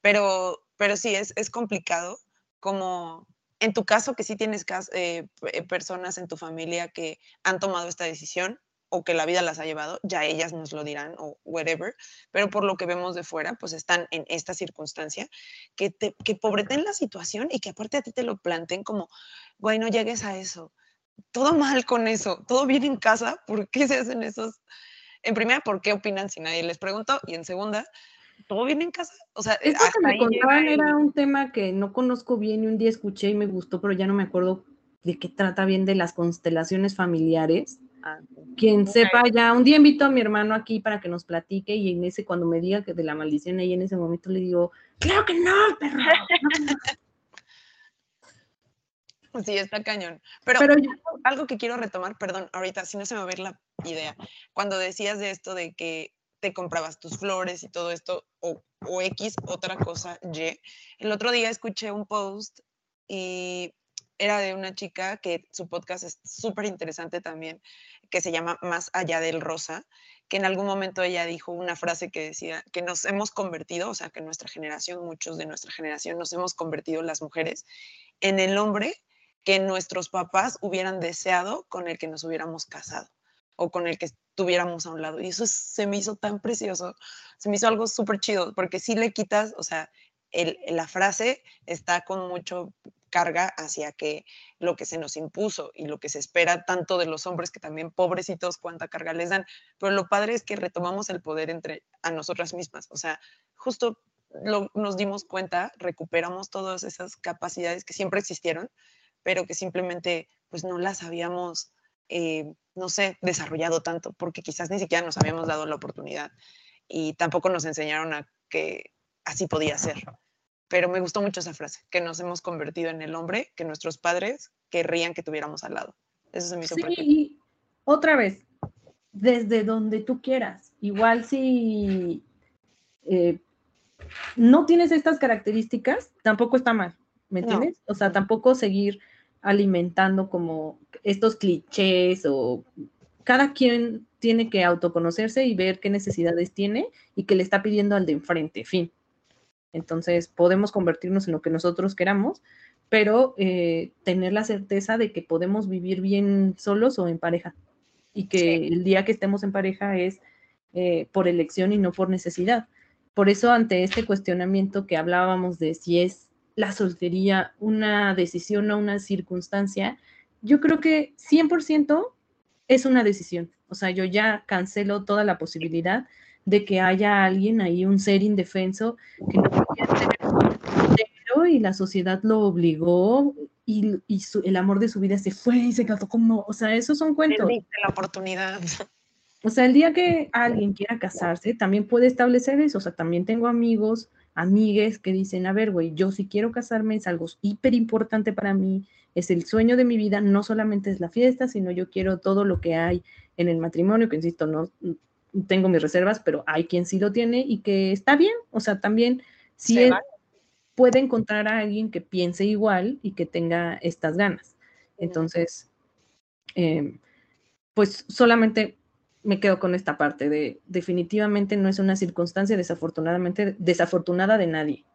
Pero, pero sí, es, es complicado como en tu caso, que sí tienes eh, eh, personas en tu familia que han tomado esta decisión o que la vida las ha llevado, ya ellas nos lo dirán o whatever, pero por lo que vemos de fuera, pues están en esta circunstancia, que, te, que pobreten la situación y que aparte a ti te lo planteen como, güey, no llegues a eso, todo mal con eso, todo bien en casa, ¿por qué se hacen esos? En primera, ¿por qué opinan si nadie les preguntó? Y en segunda, ¿todo bien en casa? O sea, esto que me contaban era un tema que no conozco bien y un día escuché y me gustó, pero ya no me acuerdo de qué trata bien de las constelaciones familiares. Ah, Quien sepa ya, un día invito a mi hermano aquí para que nos platique y en ese cuando me diga que de la maldición ahí en ese momento le digo, claro que no, perro. [laughs] Sí, está cañón. Pero, algo que quiero retomar, perdón, ahorita, si no se me va a ver la idea, cuando decías de esto de que te comprabas tus flores y todo esto, o, o X, otra cosa, Y. El otro día escuché un post y era de una chica que su podcast es súper interesante también, que se llama Más allá del rosa, que en algún momento ella dijo una frase que decía que nos hemos convertido, o sea, que nuestra generación, muchos de nuestra generación, nos hemos convertido las mujeres en el hombre que nuestros papás hubieran deseado con el que nos hubiéramos casado o con el que tuviéramos a un lado. Y eso se me hizo tan precioso, se me hizo algo súper chido, porque si le quitas, o sea, el, la frase está con mucho carga hacia que lo que se nos impuso y lo que se espera tanto de los hombres que también pobrecitos cuánta carga les dan, pero lo padre es que retomamos el poder entre a nosotras mismas, o sea, justo nos dimos cuenta, recuperamos todas esas capacidades que siempre existieron, pero que simplemente pues no las habíamos eh, no sé, desarrollado tanto, porque quizás ni siquiera nos habíamos dado la oportunidad y tampoco nos enseñaron a que así podía ser. Pero me gustó mucho esa frase, que nos hemos convertido en el hombre que nuestros padres querrían que tuviéramos al lado. Eso se me hizo Sí, otra vez, desde donde tú quieras. Igual si eh, no tienes estas características, tampoco está mal, ¿me entiendes? O sea, tampoco seguir alimentando como estos clichés o cada quien tiene que autoconocerse y ver qué necesidades tiene y qué le está pidiendo al de enfrente, fin. Entonces podemos convertirnos en lo que nosotros queramos, pero eh, tener la certeza de que podemos vivir bien solos o en pareja y que el día que estemos en pareja es eh, por elección y no por necesidad. Por eso ante este cuestionamiento que hablábamos de si es la soltería una decisión o una circunstancia, yo creo que 100% es una decisión. O sea, yo ya cancelo toda la posibilidad de que haya alguien ahí, un ser indefenso, que no quería tener dinero y la sociedad lo obligó y, el amor de su vida se fue y se quedó como, o sea, esos son cuentos. la oportunidad. O sea, el día que alguien quiera casarse, también puede establecer eso. O sea, también tengo amigos, amigues que dicen, a ver, güey, yo si quiero casarme es algo hiper importante para mí, es el sueño de mi vida, no solamente es la fiesta, sino yo quiero todo lo que hay en el matrimonio, que insisto, no tengo mis reservas, pero hay quien sí lo tiene y que está bien, o sea, también si él puede encontrar a alguien que piense igual y que tenga estas ganas. Entonces, em, pues solamente me quedo con esta parte de definitivamente no es una circunstancia desafortunadamente desafortunada de nadie.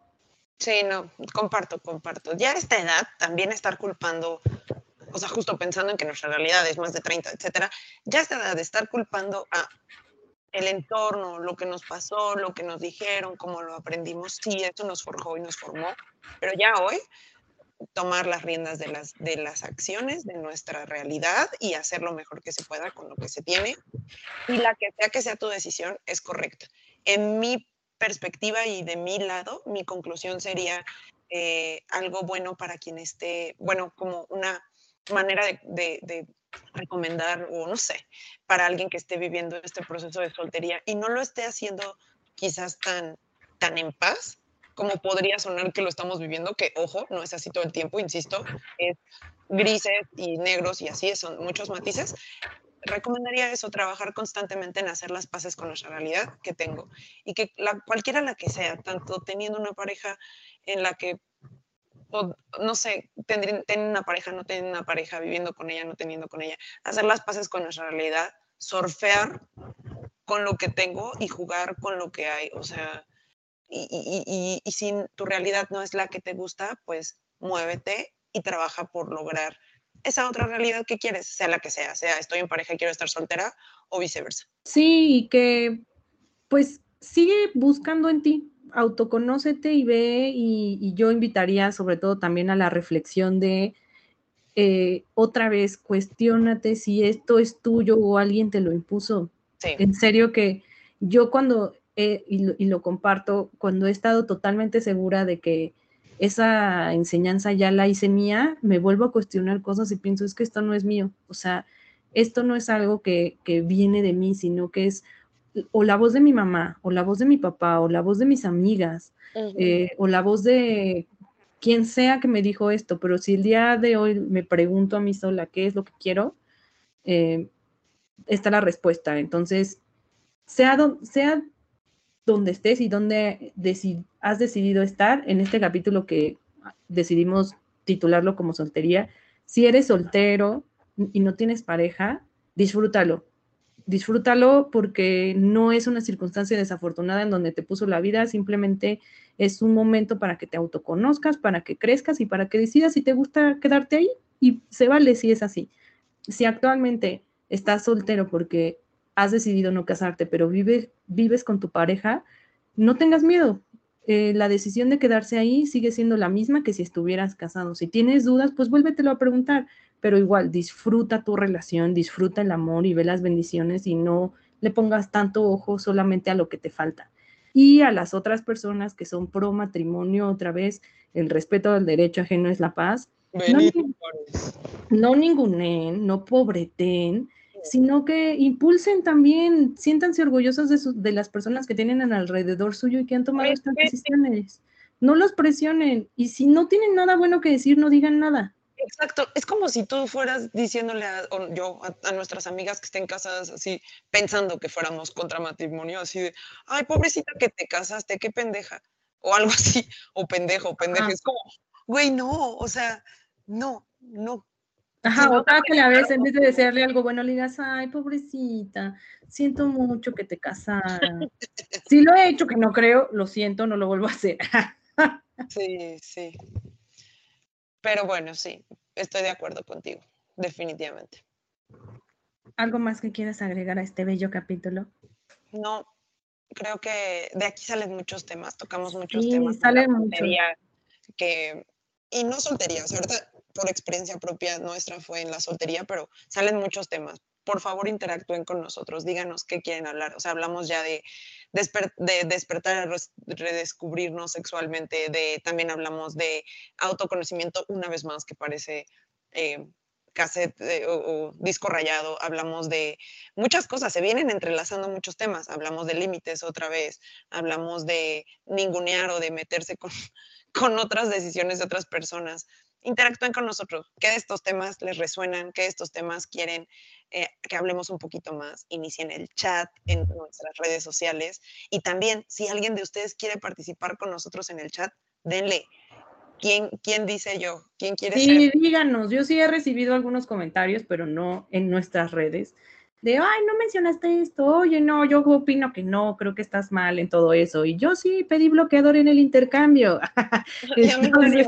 Sí, no, comparto, comparto. Ya a esta edad también estar culpando, o sea, justo pensando en que nuestra realidad es más de 30, etcétera, ya a esta edad estar culpando a el entorno, lo que nos pasó, lo que nos dijeron, cómo lo aprendimos, sí, eso nos forjó y nos formó, pero ya hoy tomar las riendas de las, de las acciones, de nuestra realidad y hacer lo mejor que se pueda con lo que se tiene. Y la que sea que sea tu decisión es correcta. En mi perspectiva y de mi lado, mi conclusión sería eh, algo bueno para quien esté, bueno, como una manera de, recomendar o no sé, para alguien que esté viviendo este proceso de soltería y no lo esté haciendo quizás tan, tan en paz como podría sonar que lo estamos viviendo, que ojo, no es así todo el tiempo, insisto, es grises y negros y así, son muchos matices, recomendaría eso, trabajar constantemente en hacer las paces con nuestra realidad que tengo y que la, cualquiera la que sea, tanto teniendo una pareja en la que, no sé, tener una pareja, no tener una pareja, viviendo con ella, no teniendo con ella, hacer las paces con nuestra realidad, surfear con lo que tengo y jugar con lo que hay, o sea, y, y, y si tu realidad no es la que te gusta, pues muévete y trabaja por lograr esa otra realidad que quieres, sea la que sea, sea estoy en pareja y quiero estar soltera o viceversa. Sí, y que pues sigue buscando en ti, autoconócete y ve, y, yo invitaría sobre todo también a la reflexión de eh, otra vez, cuestionate si esto es tuyo o alguien te lo impuso. En serio que yo cuando, y lo comparto, cuando he estado totalmente segura de que esa enseñanza ya la hice mía, me vuelvo a cuestionar cosas y pienso, es que esto no es mío, o sea, esto no es algo que, viene de mí, sino que es o la voz de mi mamá, o la voz de mi papá, o la voz de mis amigas, eh, o la voz de quien sea que me dijo esto, pero si el día de hoy me pregunto a mí sola qué es lo que quiero, eh, está la respuesta. Entonces, sea, sea donde estés y donde has decidido estar en este capítulo que decidimos titularlo como soltería. Si eres soltero y no tienes pareja, disfrútalo. Disfrútalo porque no es una circunstancia desafortunada en donde te puso la vida, simplemente es un momento para que te autoconozcas, para que crezcas y para que decidas si te gusta quedarte ahí y se vale si es así. Si actualmente estás soltero porque has decidido no casarte, pero vives, vives con tu pareja, no tengas miedo. Eh, la decisión de quedarse ahí sigue siendo la misma que si estuvieras casado. Si tienes dudas, pues vuélvetelo a preguntar, pero igual disfruta tu relación, disfruta el amor y ve las bendiciones y no le pongas tanto ojo solamente a lo que te falta. Y a las otras personas que son pro matrimonio, otra vez, el respeto al derecho ajeno es la paz. No, no ningunen, no pobreten, sino que impulsen también, siéntanse orgullosos de, de las personas que tienen alrededor suyo y que han tomado estas decisiones. No los presionen y si no tienen nada bueno que decir, no digan nada. Exacto, es como si tú fueras diciéndole a, yo a, nuestras amigas que estén casadas así, pensando que fuéramos contra matrimonio, así de, ay, pobrecita que te casaste, qué pendeja, o algo [laughs] así, o pendejo, o pendeja, es como, güey, no, o sea, no, no, Ajá, otra que la vez, en vez de desearle algo bueno, le digas, ay, pobrecita, siento mucho que te casaran. [laughs] Si lo he hecho, que no creo, lo siento, no lo vuelvo a hacer. sí, sí. Pero bueno, sí, estoy de acuerdo contigo, definitivamente. ¿Algo más que quieras agregar a este bello capítulo? No, creo que de aquí salen muchos temas, tocamos muchos sí, temas. Salen mucho. Que, y no soltería, ¿verdad? Por experiencia propia nuestra fue en la soltería, pero salen muchos temas. por favor interactúen con nosotros, díganos qué quieren hablar. O sea, hablamos ya de, de despertar, redescubrirnos sexualmente, de, también hablamos de autoconocimiento, una vez más, que parece eh, cassette eh, o, disco rayado, hablamos de muchas cosas, se vienen entrelazando muchos temas, hablamos de límites otra vez, hablamos de ningunear o de meterse con, [laughs] con otras decisiones de otras personas. Interactúen con nosotros, qué de estos temas les resuenan, qué de estos temas quieren eh, que hablemos un poquito más. Inicien el chat en nuestras redes sociales y también si alguien de ustedes quiere participar con nosotros en el chat, denle ¿Quién, ¿Quién dice yo? ¿Quién quiere sí, díganos. Yo sí he recibido algunos comentarios, pero no en nuestras redes. De, ay, no mencionaste esto. Oye, no, yo opino que no, creo que estás mal en todo eso. Y yo sí pedí bloqueador en el intercambio. [laughs] entonces,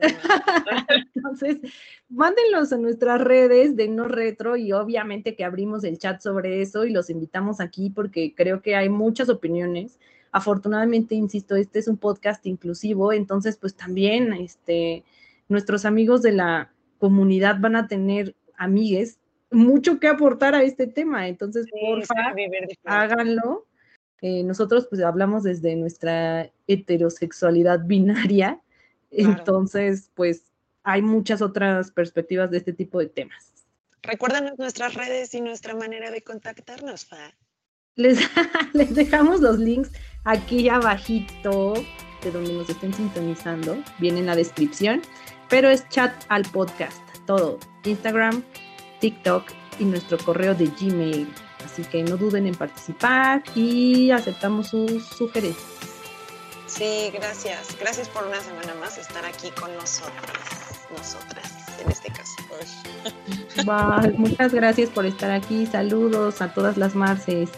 [laughs] entonces, mándenlos a nuestras redes de No Retro y obviamente que abrimos el chat sobre eso y los invitamos aquí porque creo que hay muchas opiniones Afortunadamente, insisto, este es un podcast inclusivo, entonces pues también este, nuestros amigos de la comunidad van a tener amigues mucho que aportar a este tema, entonces porfa, háganlo. Eh, nosotros pues hablamos desde nuestra heterosexualidad binaria, [laughs] entonces pues hay muchas otras perspectivas de este tipo de temas. Recuerden nuestras redes y nuestra manera de contactarnos, Fa. Les, [laughs] les dejamos los links aquí abajito de donde nos estén sintonizando, viene en la descripción, pero es chat al podcast, todo, Instagram, TikTok y nuestro correo de Gmail. Así que no duden en participar y aceptamos sus sugerencias. Sí, gracias. Gracias por una semana más estar aquí con nosotros, nosotras, en este caso. [laughs] Bye. Muchas gracias por estar aquí. Saludos a todas las Marces.